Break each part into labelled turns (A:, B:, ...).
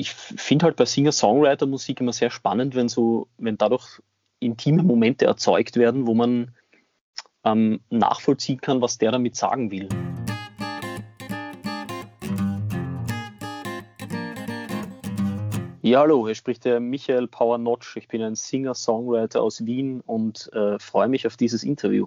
A: ich finde halt bei Singer-Songwriter-Musik immer sehr spannend, wenn so, wenn dadurch intime Momente erzeugt werden, wo man ähm, nachvollziehen kann, was der damit sagen will. Ja, hallo, hier spricht der Michael Power-Notch. Ich bin ein Singer-Songwriter aus Wien und äh, freue mich auf dieses Interview.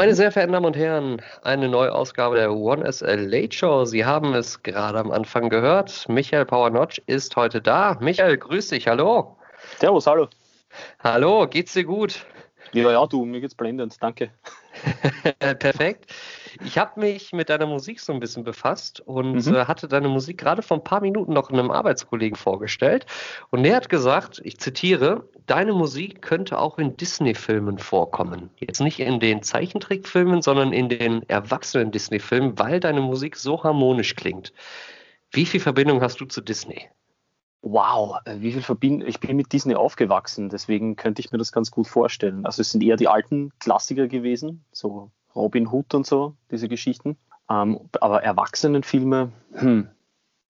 B: Meine sehr verehrten Damen und Herren, eine neue Ausgabe der One SL Late Show. Sie haben es gerade am Anfang gehört. Michael Power-Notch ist heute da. Michael, grüß dich, hallo.
A: Servus, hallo.
B: Hallo, geht's dir gut?
A: Ja, ja, du, mir geht's blendend, danke.
B: Perfekt. Ich habe mich mit deiner Musik so ein bisschen befasst und mhm. äh, hatte deine Musik gerade vor ein paar Minuten noch einem Arbeitskollegen vorgestellt. Und der hat gesagt, ich zitiere, deine Musik könnte auch in Disney-Filmen vorkommen. Jetzt nicht in den Zeichentrickfilmen, sondern in den erwachsenen Disney-Filmen, weil deine Musik so harmonisch klingt. Wie viel Verbindung hast du zu Disney?
A: Wow, äh, wie viel Verbindung. Ich bin mit Disney aufgewachsen, deswegen könnte ich mir das ganz gut vorstellen. Also es sind eher die alten Klassiker gewesen, so Robin Hood und so, diese Geschichten. Ähm, aber Erwachsenenfilme, hm.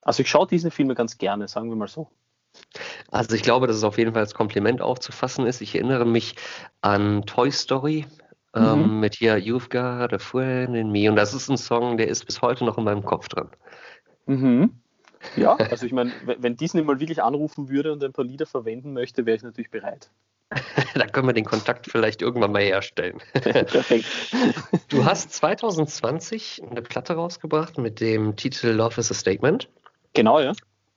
A: Also ich schaue Disney-Filme ganz gerne, sagen wir mal so.
B: Also ich glaube, dass es auf jeden Fall als Kompliment aufzufassen ist. Ich erinnere mich an Toy Story ähm, mhm. mit hier You've Got a Friend in Me. Und das ist ein Song, der ist bis heute noch in meinem Kopf drin.
A: Mhm. Ja, also ich meine, wenn Disney mal wirklich anrufen würde und ein paar Lieder verwenden möchte, wäre ich natürlich bereit.
B: da können wir den Kontakt vielleicht irgendwann mal herstellen. Perfekt. Du hast 2020 eine Platte rausgebracht mit dem Titel Love is a Statement.
A: Genau, ja.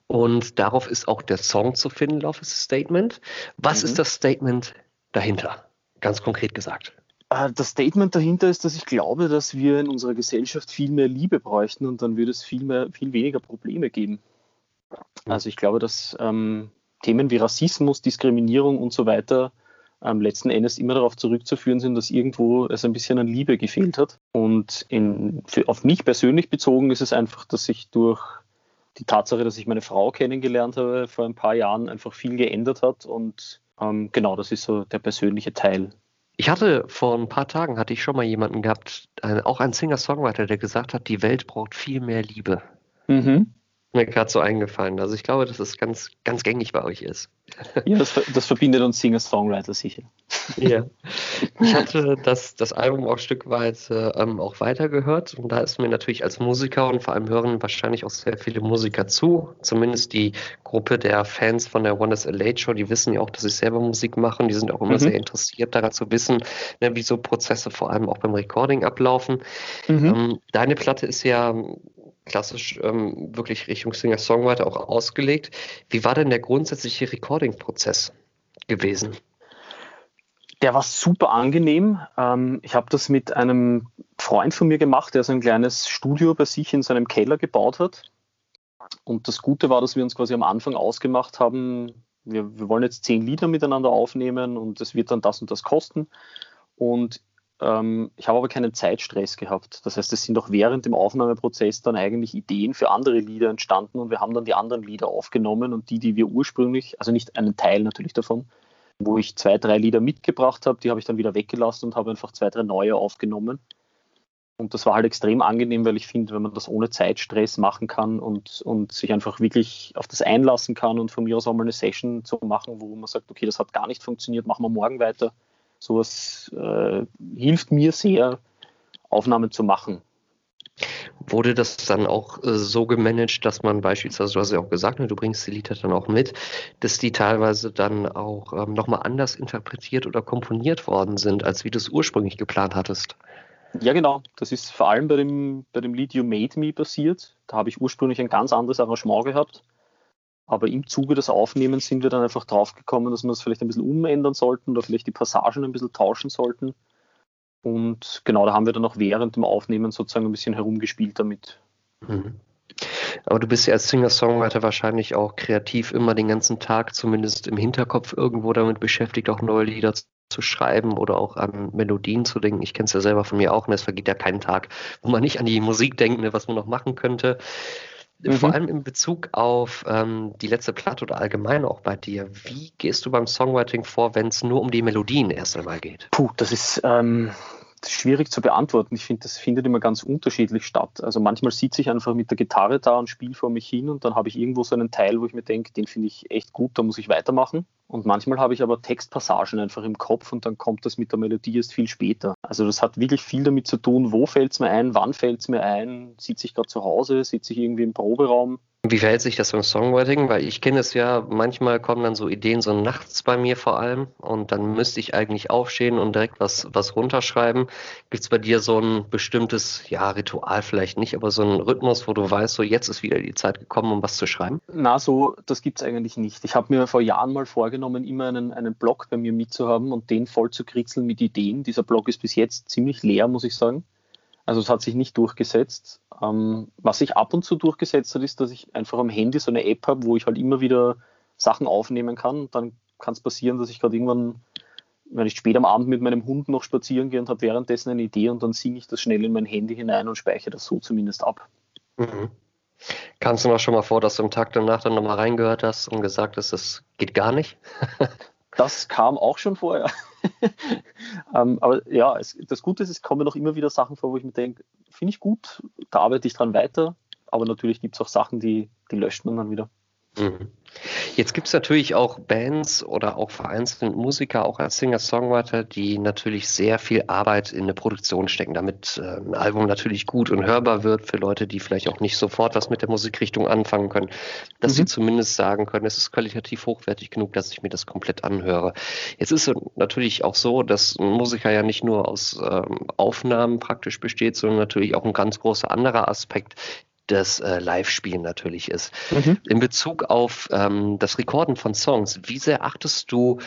B: Und darauf ist auch der Song zu finden, Love is a Statement. Was mhm. ist das Statement dahinter? Ganz konkret gesagt.
A: Äh, das Statement dahinter ist, dass ich glaube, dass wir in unserer Gesellschaft viel mehr Liebe bräuchten und dann würde es viel, mehr, viel weniger Probleme geben. Also ich glaube, dass ähm, Themen wie Rassismus, Diskriminierung und so weiter ähm, letzten Endes immer darauf zurückzuführen sind, dass irgendwo es ein bisschen an Liebe gefehlt hat. Und in, für, auf mich persönlich bezogen ist es einfach, dass ich durch die Tatsache, dass ich meine Frau kennengelernt habe vor ein paar Jahren, einfach viel geändert hat. Und ähm, genau, das ist so der persönliche Teil
B: ich hatte vor ein paar Tagen hatte ich schon mal jemanden gehabt, äh, auch ein Singer-Songwriter, der gesagt hat, die Welt braucht viel mehr Liebe. Mhm mir gerade so eingefallen. Also ich glaube, dass es ganz, ganz gängig bei euch ist.
A: Ja, das, das verbindet uns Singer-Songwriter sicher.
B: Ja. Ich hatte das, das Album auch stückweise ähm, auch weitergehört und da ist mir natürlich als Musiker und vor allem hören wahrscheinlich auch sehr viele Musiker zu. Zumindest die Gruppe der Fans von der One is a Late Show, die wissen ja auch, dass ich selber Musik mache und die sind auch immer mhm. sehr interessiert daran zu wissen, ne, wie so Prozesse vor allem auch beim Recording ablaufen. Mhm. Ähm, deine Platte ist ja klassisch ähm, wirklich Richtung Singer-Songwriter auch ausgelegt. Wie war denn der grundsätzliche Recording-Prozess gewesen?
A: Der war super angenehm. Ähm, ich habe das mit einem Freund von mir gemacht, der so ein kleines Studio bei sich in seinem Keller gebaut hat. Und das Gute war, dass wir uns quasi am Anfang ausgemacht haben, wir, wir wollen jetzt zehn Lieder miteinander aufnehmen und es wird dann das und das kosten. Und ähm, ich habe aber keinen Zeitstress gehabt. Das heißt, es sind auch während dem Aufnahmeprozess dann eigentlich Ideen für andere Lieder entstanden und wir haben dann die anderen Lieder aufgenommen und die, die wir ursprünglich, also nicht einen Teil natürlich davon, wo ich zwei, drei Lieder mitgebracht habe, die habe ich dann wieder weggelassen und habe einfach zwei, drei neue aufgenommen. Und das war halt extrem angenehm, weil ich finde, wenn man das ohne Zeitstress machen kann und, und sich einfach wirklich auf das einlassen kann und von mir aus auch mal eine Session zu machen, wo man sagt, okay, das hat gar nicht funktioniert, machen wir morgen weiter Sowas äh, hilft mir sehr, Aufnahmen zu machen.
B: Wurde das dann auch äh, so gemanagt, dass man beispielsweise, du hast ja auch gesagt, ne, du bringst die Lieder dann auch mit, dass die teilweise dann auch ähm, nochmal anders interpretiert oder komponiert worden sind, als wie du es ursprünglich geplant hattest?
A: Ja, genau. Das ist vor allem bei dem, bei dem Lied You Made Me passiert. Da habe ich ursprünglich ein ganz anderes Arrangement gehabt. Aber im Zuge des Aufnehmens sind wir dann einfach drauf gekommen, dass wir das vielleicht ein bisschen umändern sollten oder vielleicht die Passagen ein bisschen tauschen sollten. Und genau, da haben wir dann auch während dem Aufnehmen sozusagen ein bisschen herumgespielt damit. Mhm.
B: Aber du bist ja als Singer-Songwriter wahrscheinlich auch kreativ immer den ganzen Tag, zumindest im Hinterkopf irgendwo damit beschäftigt, auch neue Lieder zu schreiben oder auch an Melodien zu denken. Ich kenne es ja selber von mir auch und es vergeht ja kein Tag, wo man nicht an die Musik denkt, ne, was man noch machen könnte. Mhm. Vor allem in Bezug auf ähm, die letzte Platte oder allgemein auch bei dir. Wie gehst du beim Songwriting vor, wenn es nur um die Melodien erst einmal geht?
A: Puh, das ist ähm, schwierig zu beantworten. Ich finde, das findet immer ganz unterschiedlich statt. Also manchmal sitze ich einfach mit der Gitarre da und spiele vor mich hin und dann habe ich irgendwo so einen Teil, wo ich mir denke, den finde ich echt gut, da muss ich weitermachen. Und manchmal habe ich aber Textpassagen einfach im Kopf und dann kommt das mit der Melodie erst viel später. Also das hat wirklich viel damit zu tun, wo fällt es mir ein, wann fällt es mir ein, sitze ich gerade zu Hause, sitze ich irgendwie im Proberaum,
B: wie verhält sich das beim Songwriting? Weil ich kenne es ja, manchmal kommen dann so Ideen so nachts bei mir vor allem und dann müsste ich eigentlich aufstehen und direkt was, was runterschreiben. Gibt es bei dir so ein bestimmtes, ja, Ritual vielleicht nicht, aber so ein Rhythmus, wo du weißt, so jetzt ist wieder die Zeit gekommen, um was zu schreiben?
A: Na, so, das gibt es eigentlich nicht. Ich habe mir vor Jahren mal vorgenommen, immer einen, einen Blog bei mir mitzuhaben und den voll zu kritzeln mit Ideen. Dieser Blog ist bis jetzt ziemlich leer, muss ich sagen. Also es hat sich nicht durchgesetzt. Ähm, was sich ab und zu durchgesetzt hat, ist, dass ich einfach am Handy so eine App habe, wo ich halt immer wieder Sachen aufnehmen kann. Dann kann es passieren, dass ich gerade irgendwann, wenn ich spät am Abend mit meinem Hund noch spazieren gehe und habe währenddessen eine Idee und dann singe ich das schnell in mein Handy hinein und speichere das so zumindest ab. Mhm.
B: Kannst du noch schon mal vor, dass du am Tag danach dann nochmal reingehört hast und gesagt hast, das geht gar nicht?
A: das kam auch schon vorher. ähm, aber ja, es, das Gute ist, es kommen noch immer wieder Sachen vor, wo ich mir denke, finde ich gut, da arbeite ich dran weiter. Aber natürlich gibt es auch Sachen, die, die löscht man dann wieder.
B: Mhm. Jetzt gibt es natürlich auch Bands oder auch vereinzelte Musiker, auch als Singer-Songwriter, die natürlich sehr viel Arbeit in eine Produktion stecken, damit äh, ein Album natürlich gut und hörbar wird für Leute, die vielleicht auch nicht sofort was mit der Musikrichtung anfangen können, dass mhm. sie zumindest sagen können, es ist qualitativ hochwertig genug, dass ich mir das komplett anhöre. Jetzt ist es natürlich auch so, dass ein Musiker ja nicht nur aus ähm, Aufnahmen praktisch besteht, sondern natürlich auch ein ganz großer anderer Aspekt, das äh, Live-Spielen natürlich ist. Mhm. In Bezug auf ähm, das Rekorden von Songs, wie sehr achtest du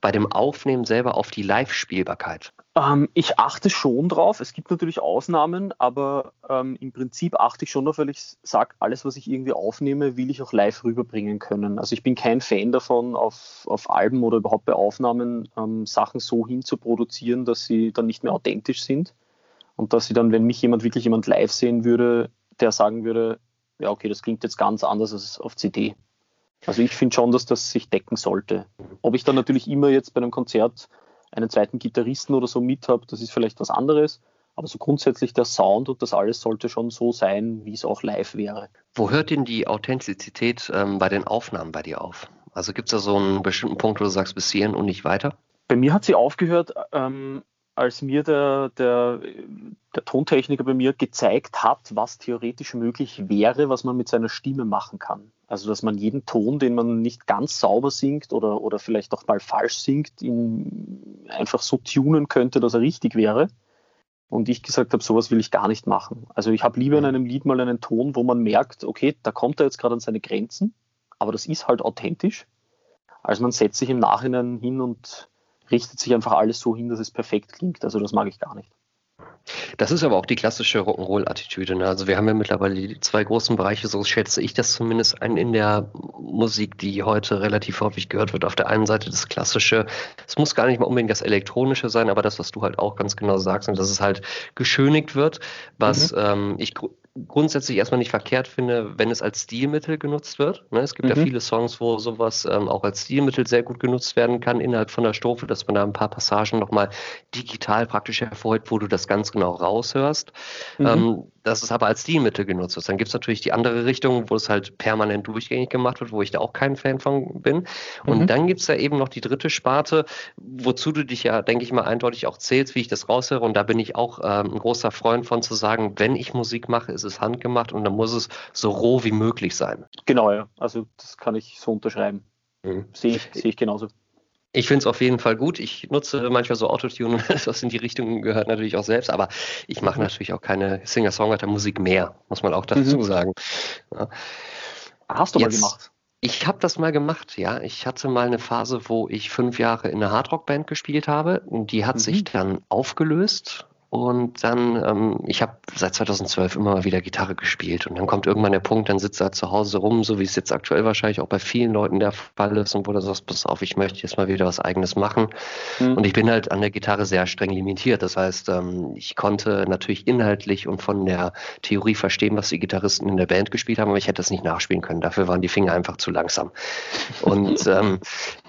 B: bei dem Aufnehmen selber auf die Live-Spielbarkeit?
A: Ähm, ich achte schon drauf. Es gibt natürlich Ausnahmen, aber ähm, im Prinzip achte ich schon darauf, weil ich sage, alles, was ich irgendwie aufnehme, will ich auch live rüberbringen können. Also ich bin kein Fan davon, auf, auf Alben oder überhaupt bei Aufnahmen ähm, Sachen so hinzuproduzieren, dass sie dann nicht mehr authentisch sind und dass sie dann, wenn mich jemand wirklich jemand live sehen würde, der sagen würde, ja, okay, das klingt jetzt ganz anders als auf CD. Also ich finde schon, dass das sich decken sollte. Ob ich dann natürlich immer jetzt bei einem Konzert einen zweiten Gitarristen oder so mit habe, das ist vielleicht was anderes. Aber so grundsätzlich der Sound und das alles sollte schon so sein, wie es auch live wäre.
B: Wo hört denn die Authentizität ähm, bei den Aufnahmen bei dir auf? Also gibt es da so einen bestimmten Punkt, wo du sagst, bis hierhin und nicht weiter?
A: Bei mir hat sie aufgehört, ähm, als mir der, der, der Tontechniker bei mir gezeigt hat, was theoretisch möglich wäre, was man mit seiner Stimme machen kann. Also, dass man jeden Ton, den man nicht ganz sauber singt oder, oder vielleicht auch mal falsch singt, ihn einfach so tunen könnte, dass er richtig wäre. Und ich gesagt habe, sowas will ich gar nicht machen. Also ich habe lieber in einem Lied mal einen Ton, wo man merkt, okay, da kommt er jetzt gerade an seine Grenzen, aber das ist halt authentisch, als man setzt sich im Nachhinein hin und richtet sich einfach alles so hin, dass es perfekt klingt. Also das mag ich gar nicht.
B: Das ist aber auch die klassische Rock'n'Roll-Attitüde. Ne? Also wir haben ja mittlerweile die zwei großen Bereiche, so schätze ich das zumindest ein in der Musik, die heute relativ häufig gehört wird. Auf der einen Seite das klassische, es muss gar nicht mal unbedingt das elektronische sein, aber das, was du halt auch ganz genau sagst, und dass es halt geschönigt wird, was mhm. ähm, ich grundsätzlich erstmal nicht verkehrt finde, wenn es als Stilmittel genutzt wird. Ne? Es gibt mhm. ja viele Songs, wo sowas ähm, auch als Stilmittel sehr gut genutzt werden kann innerhalb von der Strophe, dass man da ein paar Passagen nochmal digital praktisch hervorhebt, wo du das ganz genau raushörst. Mhm. Ähm, dass es aber als Stilmittel genutzt wird. Dann gibt es natürlich die andere Richtung, wo es halt permanent durchgängig gemacht wird, wo ich da auch kein Fan von bin. Und mhm. dann gibt es da eben noch die dritte Sparte, wozu du dich ja, denke ich mal, eindeutig auch zählst, wie ich das raushöre. Und da bin ich auch ähm, ein großer Freund von zu sagen, wenn ich Musik mache, ist es handgemacht und dann muss es so roh wie möglich sein.
A: Genau, ja. Also das kann ich so unterschreiben. Mhm. Sehe ich, seh ich genauso.
B: Ich finde es auf jeden Fall gut. Ich nutze manchmal so Autotune und das, was in die Richtung gehört, natürlich auch selbst, aber ich mache natürlich auch keine Singer-Songwriter-Musik mehr, muss man auch dazu mhm. sagen.
A: Ja. Hast du Jetzt, mal gemacht?
B: Ich habe das mal gemacht, ja. Ich hatte mal eine Phase, wo ich fünf Jahre in einer Hardrock-Band gespielt habe. Und die hat mhm. sich dann aufgelöst Und dann, ähm, ich habe seit 2012 immer mal wieder Gitarre gespielt. Und dann kommt irgendwann der Punkt, dann sitzt er zu Hause rum, so wie es jetzt aktuell wahrscheinlich auch bei vielen Leuten der Fall ist. Und wo du sagst, pass auf, ich möchte jetzt mal wieder was Eigenes machen. Mhm. Und ich bin halt an der Gitarre sehr streng limitiert. Das heißt, ähm, ich konnte natürlich inhaltlich und von der Theorie verstehen, was die Gitarristen in der Band gespielt haben, aber ich hätte das nicht nachspielen können. Dafür waren die Finger einfach zu langsam. Und ähm,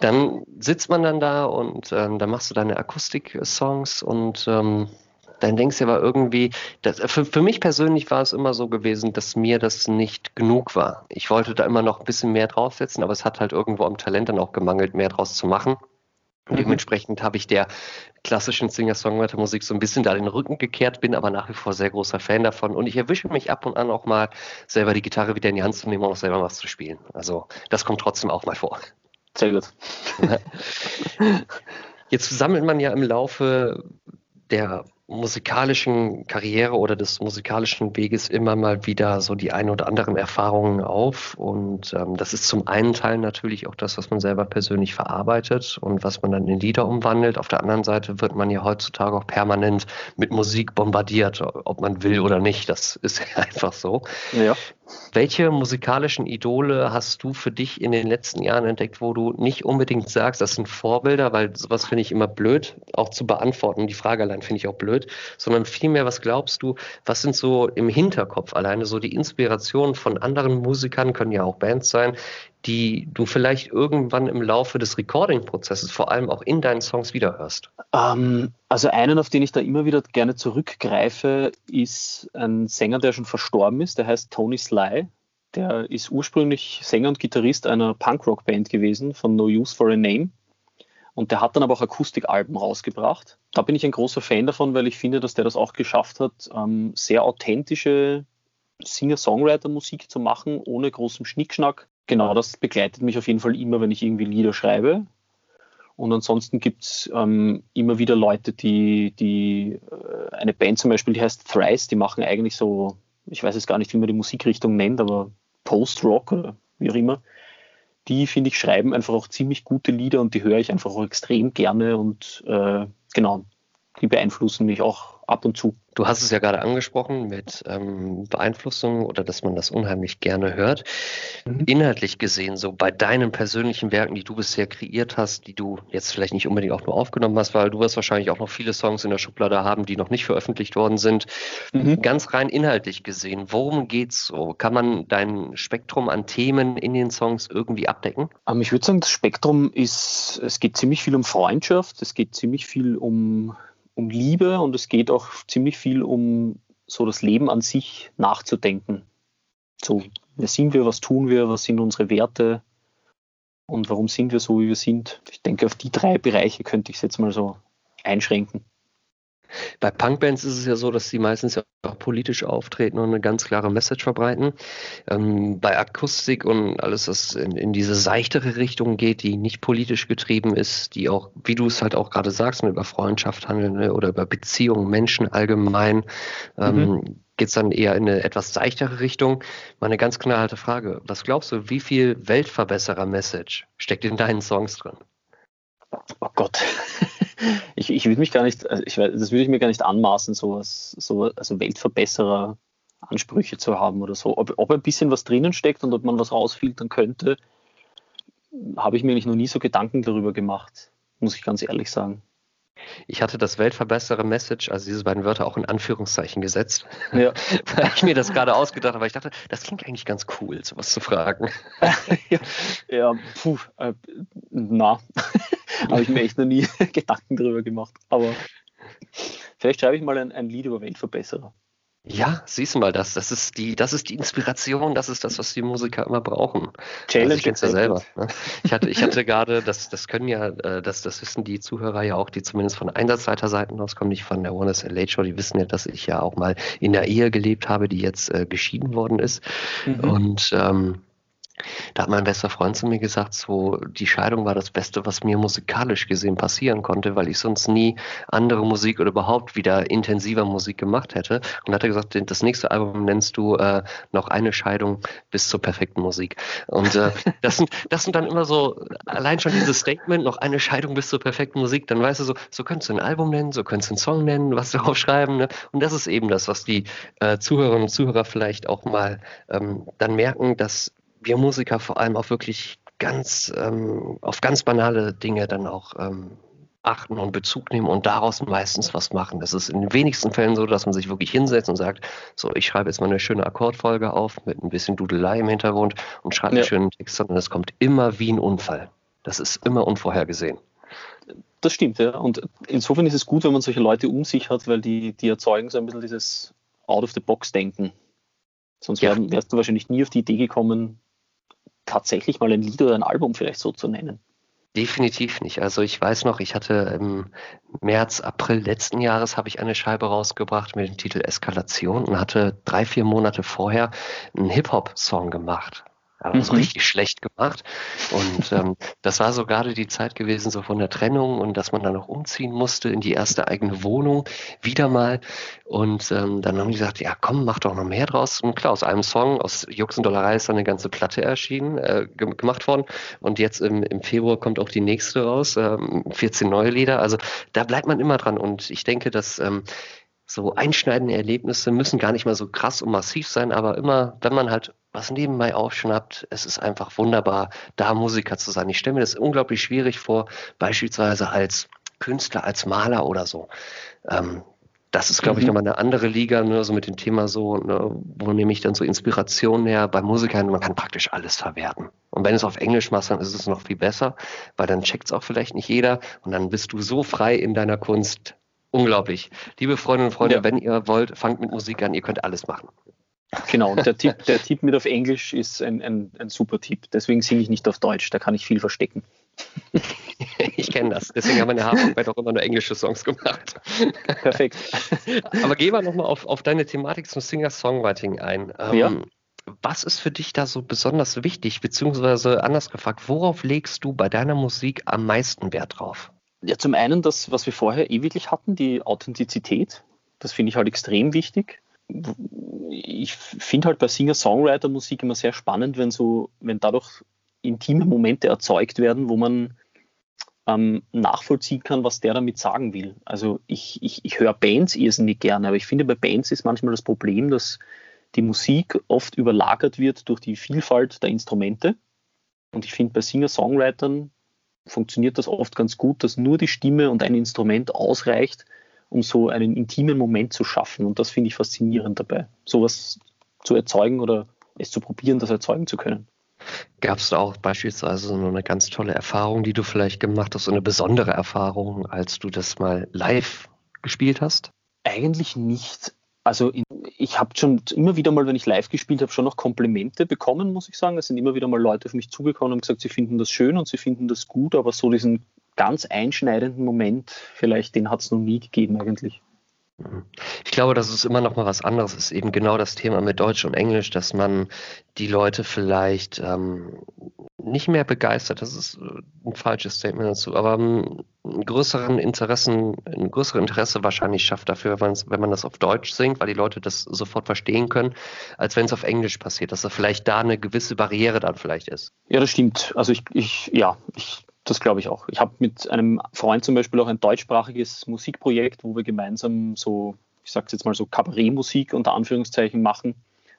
B: dann sitzt man dann da und ähm, dann machst du deine Akustik-Songs und ähm, dann denkst du aber irgendwie, das, für, für mich persönlich war es immer so gewesen, dass mir das nicht genug war. Ich wollte da immer noch ein bisschen mehr draufsetzen, aber es hat halt irgendwo am Talent dann auch gemangelt, mehr draus zu machen. Mhm. Dementsprechend habe ich der klassischen Singer-Songwriter-Musik so ein bisschen da den Rücken gekehrt, bin aber nach wie vor sehr großer Fan davon und ich erwische mich ab und an auch mal selber die Gitarre wieder in die Hand zu nehmen und auch selber was zu spielen. Also das kommt trotzdem auch mal vor.
A: Sehr gut.
B: Jetzt sammelt man ja im Laufe der musikalischen Karriere oder des musikalischen Weges immer mal wieder so die ein oder anderen Erfahrungen auf. Und ähm, das ist zum einen Teil natürlich auch das, was man selber persönlich verarbeitet und was man dann in Lieder umwandelt. Auf der anderen Seite wird man ja heutzutage auch permanent mit Musik bombardiert, ob man will oder nicht. Das ist einfach so. Ja. Welche musikalischen Idole hast du für dich in den letzten Jahren entdeckt, wo du nicht unbedingt sagst, das sind Vorbilder, weil sowas finde ich immer blöd, auch zu beantworten. Die Frage allein finde ich auch blöd, sondern vielmehr, was glaubst du, was sind so im Hinterkopf alleine so die Inspirationen von anderen Musikern, können ja auch Bands sein, die du vielleicht irgendwann im Laufe des Recording-Prozesses, vor allem auch in deinen Songs wiederhörst?
A: Ähm, also einen, auf den ich da immer wieder gerne zurückgreife, ist ein Sänger, der schon verstorben ist, der heißt Tony Sly. Der ist ursprünglich Sänger und Gitarrist einer Punkrock-Band gewesen von No Use for a Name. Und der hat dann aber auch Akustikalben rausgebracht. Da bin ich ein großer Fan davon, weil ich finde, dass der das auch geschafft hat, ähm, sehr authentische Singer-Songwriter-Musik zu machen, ohne großem Schnickschnack genau, das begleitet mich auf jeden Fall immer, wenn ich irgendwie Lieder schreibe. Und ansonsten gibt es ähm, immer wieder Leute, die, die äh, eine Band zum Beispiel, die heißt Thrice, die machen eigentlich so, ich weiß jetzt gar nicht, wie man die Musikrichtung nennt, aber Post-Rock oder wie auch immer. Die, finde ich, schreiben einfach auch ziemlich gute Lieder und die höre ich einfach auch extrem gerne und äh, genau, die beeinflussen mich auch ab und zu.
B: Du hast es ja gerade angesprochen mit ähm, Beeinflussung oder dass man das unheimlich gerne hört. Mhm. Inhaltlich gesehen, so bei deinen persönlichen Werken, die du bisher kreiert hast, die du jetzt vielleicht nicht unbedingt auch nur aufgenommen hast, weil du wirst wahrscheinlich auch noch viele Songs in der Schublade haben, die noch nicht veröffentlicht worden sind. Mhm. Ganz rein inhaltlich gesehen, worum geht's so? Kann man dein Spektrum an Themen in den Songs irgendwie abdecken?
A: Ähm, ich würde sagen, das Spektrum ist, es geht ziemlich viel um Freundschaft, es geht ziemlich viel um um Liebe und es geht auch ziemlich viel um so das Leben an sich nachzudenken. So, wer sind wir, was tun wir, was sind unsere Werte und warum sind wir so, wie wir sind. Ich denke, auf die drei Bereiche könnte ich es jetzt mal so einschränken.
B: Bei Punkbands ist es ja so, dass sie meistens ja auch politisch auftreten und eine ganz klare Message verbreiten. Ähm, bei Akustik und alles, was in, in, diese seichtere Richtung geht, die nicht politisch getrieben ist, die auch, wie du es halt auch gerade sagst, über Freundschaft handeln ne, oder über Beziehungen, Menschen allgemein, ähm, mhm. geht es dann eher in eine etwas seichtere Richtung. Meine ganz knallharte Frage, was glaubst du, wie viel Weltverbesserer-Message steckt in deinen Songs drin?
A: Oh Gott. Ich, ich würde mich gar nicht, also ich, das würde ich mir gar nicht anmaßen, sowas, so, also Weltverbesserer Ansprüche zu haben oder so. Ob, ob ein bisschen was drinnen steckt und ob man was rausfiltern könnte, habe ich mir eigentlich noch nie so Gedanken darüber gemacht, muss ich ganz ehrlich sagen.
B: Ich hatte das Weltverbessere Message, also diese beiden Wörter auch in Anführungszeichen gesetzt, ja. weil ich mir das gerade ausgedacht habe. Ich dachte, das klingt eigentlich ganz cool, sowas zu fragen.
A: ja, ja puh, äh, na, habe ich mir echt noch nie Gedanken darüber gemacht. Aber vielleicht schreibe ich mal ein, ein Lied über Weltverbesserer.
B: Ja, siehst du mal, das, das ist die, das ist die Inspiration, das ist das, was die Musiker immer brauchen. Challenge. Also ich kenn's ja selber. Ne? Ich hatte, ich hatte gerade, das, das können ja, äh, das, das wissen die Zuhörer ja auch, die zumindest von Einsatzleiterseiten auskommen, nicht von der One Late Show, die wissen ja, dass ich ja auch mal in der Ehe gelebt habe, die jetzt äh, geschieden worden ist. Mhm. Und ähm, Da hat mein bester Freund zu mir gesagt, so die Scheidung war das Beste, was mir musikalisch gesehen passieren konnte, weil ich sonst nie andere Musik oder überhaupt wieder intensiver Musik gemacht hätte. Und hat er gesagt, das nächste Album nennst du äh, noch eine Scheidung bis zur perfekten Musik. Und äh, das, sind, das sind dann immer so, allein schon dieses Statement, noch eine Scheidung bis zur perfekten Musik, dann weißt du so, so könntest du ein Album nennen, so könntest du einen Song nennen, was darauf schreiben. Ne? Und das ist eben das, was die äh, Zuhörerinnen und Zuhörer vielleicht auch mal ähm, dann merken, dass wir Musiker vor allem auch wirklich ganz ähm, auf ganz banale Dinge dann auch ähm, achten und Bezug nehmen und daraus meistens was machen. Es ist in den wenigsten Fällen so, dass man sich wirklich hinsetzt und sagt, so, ich schreibe jetzt mal eine schöne Akkordfolge auf mit ein bisschen Dudelei im Hintergrund und schreibe ja. einen schönen Text, sondern es kommt immer wie ein Unfall. Das ist immer unvorhergesehen.
A: Das stimmt, ja. Und insofern ist es gut, wenn man solche Leute um sich hat, weil die, die erzeugen so ein bisschen dieses Out-of-the-Box-Denken. Sonst ja. wärst du wahrscheinlich nie auf die Idee gekommen, tatsächlich mal ein Lied oder ein Album vielleicht so zu nennen.
B: Definitiv nicht. Also ich weiß noch, ich hatte im März, April letzten Jahres habe ich eine Scheibe rausgebracht mit dem Titel Eskalation und hatte drei, vier Monate vorher einen Hip-Hop-Song gemacht. Aber so mhm. richtig schlecht gemacht. Und ähm, das war so gerade die Zeit gewesen, so von der Trennung und dass man dann noch umziehen musste in die erste eigene Wohnung, wieder mal. Und ähm, dann haben die gesagt, ja komm, mach doch noch mehr draus. Und klar, aus einem Song, aus Jux und Dollerei ist dann eine ganze Platte erschienen, äh, gemacht worden. Und jetzt im, im Februar kommt auch die nächste raus, ähm, 14 neue Lieder. Also da bleibt man immer dran. Und ich denke, dass ähm, so einschneidende Erlebnisse müssen gar nicht mal so krass und massiv sein, aber immer, wenn man halt was nebenbei aufschnappt, es ist einfach wunderbar, da Musiker zu sein. Ich stelle mir das unglaublich schwierig vor, beispielsweise als Künstler, als Maler oder so. Ähm, das ist, glaube ich, mhm. nochmal eine andere Liga, ne, so mit dem Thema so, ne, wo nehme ich dann so Inspiration her? Bei Musikern, man kann praktisch alles verwerten. Und wenn es auf Englisch machst, dann ist es noch viel besser, weil dann checkt es auch vielleicht nicht jeder und dann bist du so frei in deiner Kunst, unglaublich. Liebe Freundinnen und Freunde, ja. wenn ihr wollt, fangt mit Musik an, ihr könnt alles machen.
A: Genau, und der Tipp, der Tipp mit auf Englisch ist ein, ein, ein super Tipp. Deswegen singe ich nicht auf Deutsch, da kann ich viel verstecken.
B: Ich kenne das. Deswegen haben meine Hafenarbeit auch immer nur englische Songs gemacht.
A: Perfekt.
B: Aber gehen wir nochmal auf, auf deine Thematik zum Singer-Songwriting ein. Ähm, ja. Was ist für dich da so besonders wichtig, beziehungsweise anders gefragt, worauf legst du bei deiner Musik am meisten Wert drauf?
A: Ja, zum einen das, was wir vorher eh wirklich hatten, die Authentizität. Das finde ich halt extrem wichtig. Ich finde halt bei Singer-Songwriter-Musik immer sehr spannend, wenn so, wenn dadurch intime Momente erzeugt werden, wo man ähm, nachvollziehen kann, was der damit sagen will. Also ich, ich, ich höre Bands irrsinnig gerne, aber ich finde bei Bands ist manchmal das Problem, dass die Musik oft überlagert wird durch die Vielfalt der Instrumente. Und ich finde bei Singer-Songwritern funktioniert das oft ganz gut, dass nur die Stimme und ein Instrument ausreicht, um so einen intimen Moment zu schaffen. Und das finde ich faszinierend dabei, sowas zu erzeugen oder es zu probieren, das erzeugen zu können.
B: Gab es da auch beispielsweise so eine ganz tolle Erfahrung, die du vielleicht gemacht hast, so eine besondere Erfahrung, als du das mal live gespielt hast?
A: Eigentlich nicht. Also in, ich habe schon immer wieder mal, wenn ich live gespielt habe, schon noch Komplimente bekommen, muss ich sagen. Es sind immer wieder mal Leute auf mich zugekommen und gesagt, sie finden das schön und sie finden das gut, aber so diesen ganz einschneidenden Moment, vielleicht den hat es noch nie gegeben eigentlich.
B: Ich glaube, dass es immer noch mal was anderes ist. Eben genau das Thema mit Deutsch und Englisch, dass man die Leute vielleicht ähm, nicht mehr begeistert. Das ist äh, ein falsches Statement dazu, aber ähm, einen größeren Interessen, ein größeres Interesse wahrscheinlich schafft dafür, wenn man das auf Deutsch singt, weil die Leute das sofort verstehen können, als wenn es auf Englisch passiert, dass da vielleicht da eine gewisse Barriere dann vielleicht ist.
A: Ja, das stimmt. Also ich, ich ja, ich das glaube ich auch. Ich habe mit einem Freund zum Beispiel auch ein deutschsprachiges Musikprojekt, wo wir gemeinsam so, ich sage jetzt mal so Kabarettmusik unter Anführungszeichen machen.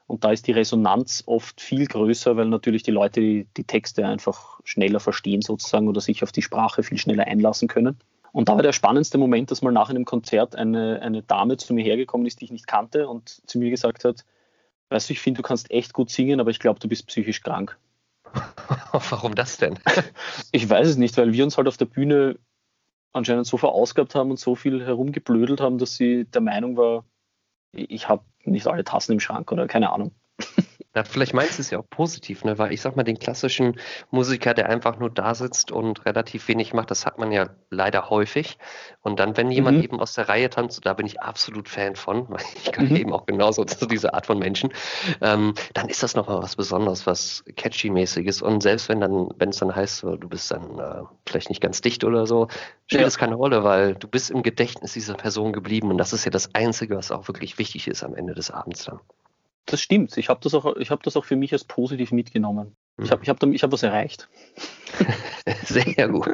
A: Und da ist die Resonanz oft viel größer, weil natürlich die Leute die, die Texte einfach schneller verstehen sozusagen oder sich auf die Sprache viel schneller einlassen können. Und da war der spannendste Moment, dass mal nach einem Konzert eine, eine Dame zu mir hergekommen ist, die ich nicht kannte und zu mir gesagt hat, weißt du, ich finde, du kannst echt gut singen, aber ich glaube, du bist psychisch krank.
B: Warum das denn?
A: Ich weiß es nicht, weil wir uns halt auf der Bühne anscheinend so verausgabt haben und so viel herumgeblödelt haben, dass sie der Meinung war, ich habe nicht alle Tassen im Schrank oder keine Ahnung.
B: Ja, vielleicht meinst du es ja auch positiv, ne? weil ich sag mal, den klassischen Musiker, der einfach nur da sitzt und relativ wenig macht, das hat man ja leider häufig. Und dann, wenn jemand mhm. eben aus der Reihe tanzt, da bin ich absolut Fan von, weil ich kann mhm. eben auch genauso zu dieser Art von Menschen, ähm, dann ist das nochmal was Besonderes, was Catchy-mäßiges. Und selbst wenn dann, wenn es dann heißt, du bist dann äh, vielleicht nicht ganz dicht oder so, spielt es ja. keine Rolle, weil du bist im Gedächtnis dieser Person geblieben. Und das ist ja das Einzige, was auch wirklich wichtig ist am Ende des Abends dann.
A: Das stimmt. Ich habe das, auch, hab das auch für mich als positiv mitgenommen. Ich habe ich hab, ich hab was erreicht.
B: Sehr gut.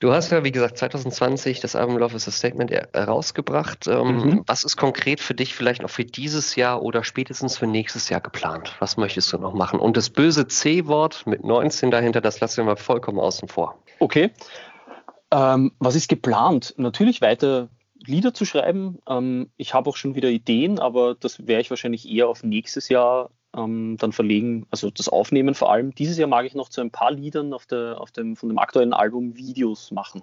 B: Du hast ja, wie gesagt, 2020 das Album Love is a Statement herausgebracht. Ähm, mhm. Was ist konkret für dich vielleicht noch für dieses Jahr oder spätestens für nächstes Jahr geplant? Was möchtest du noch machen? Und das böse C-Wort mit 19 dahinter, das lassen wir mal vollkommen außen vor.
A: Okay. Ähm, was ist geplant? Natürlich weiter Lieder zu schreiben. Ähm, ich habe auch schon wieder Ideen, aber das werde ich wahrscheinlich eher auf nächstes Jahr ähm, dann verlegen, also das Aufnehmen vor allem. Dieses Jahr mag ich noch zu ein paar Liedern auf der, auf dem, von dem aktuellen Album Videos machen.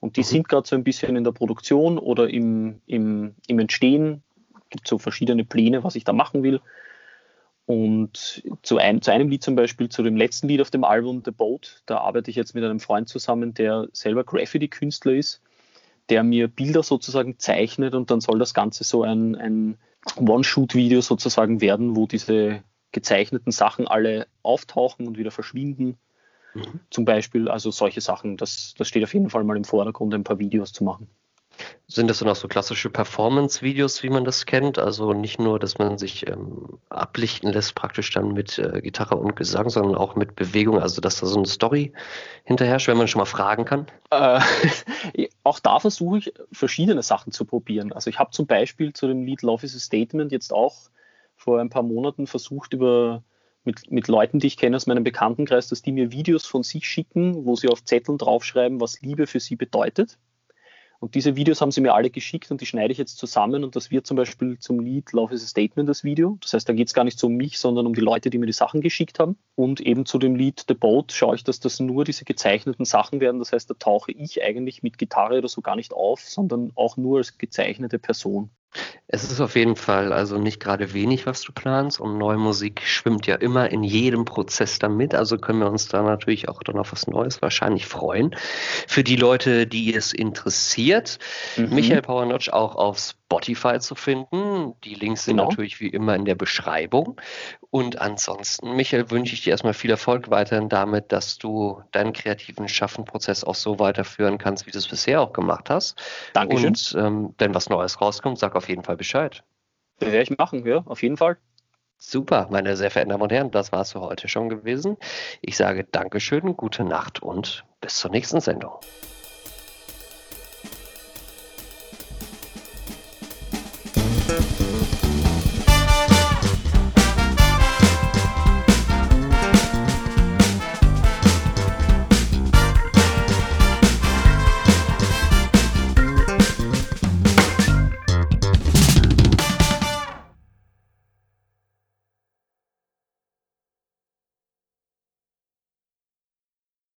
A: Und die mhm. sind gerade so ein bisschen in der Produktion oder im, im, im Entstehen. Es gibt so verschiedene Pläne, was ich da machen will. Und zu, ein, zu einem Lied zum Beispiel, zu dem letzten Lied auf dem Album The Boat, da arbeite ich jetzt mit einem Freund zusammen, der selber Graffiti-Künstler ist der mir Bilder sozusagen zeichnet und dann soll das Ganze so ein, ein One-Shoot-Video sozusagen werden, wo diese gezeichneten Sachen alle auftauchen und wieder verschwinden. Mhm. Zum Beispiel, also solche Sachen, das, das steht auf jeden Fall mal im Vordergrund, ein paar Videos zu machen.
B: Sind das dann auch so klassische Performance-Videos, wie man das kennt? Also nicht nur, dass man sich ähm, ablichten lässt, praktisch dann mit äh, Gitarre und Gesang, sondern auch mit Bewegung, also dass da so eine Story hinterherrscht, wenn man schon mal fragen kann?
A: Äh, auch da versuche ich verschiedene Sachen zu probieren. Also ich habe zum Beispiel zu dem Lied Love is a Statement jetzt auch vor ein paar Monaten versucht, über mit, mit Leuten, die ich kenne aus meinem Bekanntenkreis, dass die mir Videos von sich schicken, wo sie auf Zetteln draufschreiben, was Liebe für sie bedeutet. Und diese Videos haben sie mir alle geschickt und die schneide ich jetzt zusammen und das wird zum Beispiel zum Lied Love is a Statement das Video. Das heißt, da geht es gar nicht so um mich, sondern um die Leute, die mir die Sachen geschickt haben. Und eben zu dem Lied The Boat schaue ich, dass das nur diese gezeichneten Sachen werden. Das heißt, da tauche ich eigentlich mit Gitarre oder so gar nicht auf, sondern auch nur als gezeichnete Person.
B: Es ist auf jeden Fall also nicht gerade wenig, was du planst und neue Musik schwimmt ja immer in jedem Prozess damit, also können wir uns da natürlich auch dann auf was Neues wahrscheinlich freuen. Für die Leute, die es interessiert, mhm. Michael Powernotch auch auf Spotify zu finden. Die Links sind genau. natürlich wie immer in der Beschreibung. Und ansonsten, Michael, wünsche ich dir erstmal viel Erfolg weiterhin damit, dass du deinen kreativen Schaffenprozess auch so weiterführen kannst, wie du es bisher auch gemacht hast.
A: Dankeschön.
B: Und ähm, wenn was Neues rauskommt, sag auf jeden Fall Bescheid.
A: Das werde ich machen, ja, auf jeden Fall.
B: Super, meine sehr verehrten Damen und Herren, das war es für heute schon gewesen. Ich sage Dankeschön, gute Nacht und bis zur nächsten Sendung.